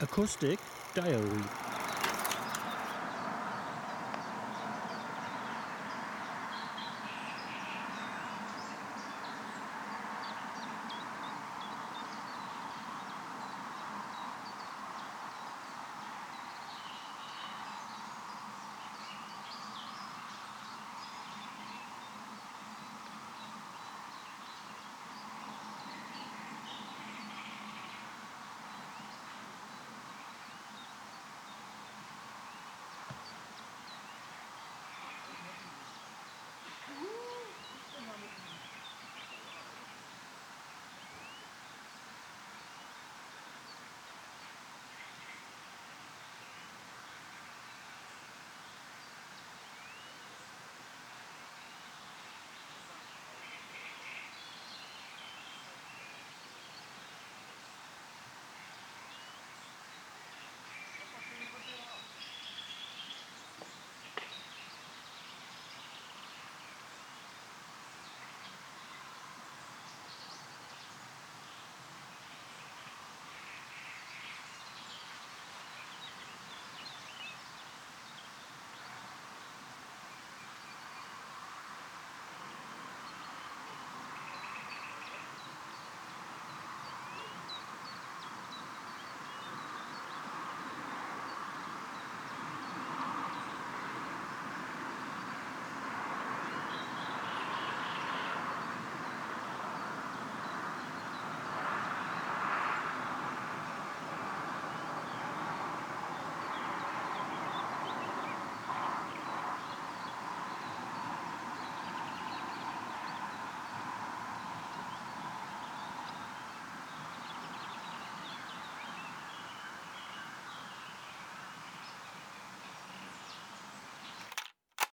Acoustic Diary.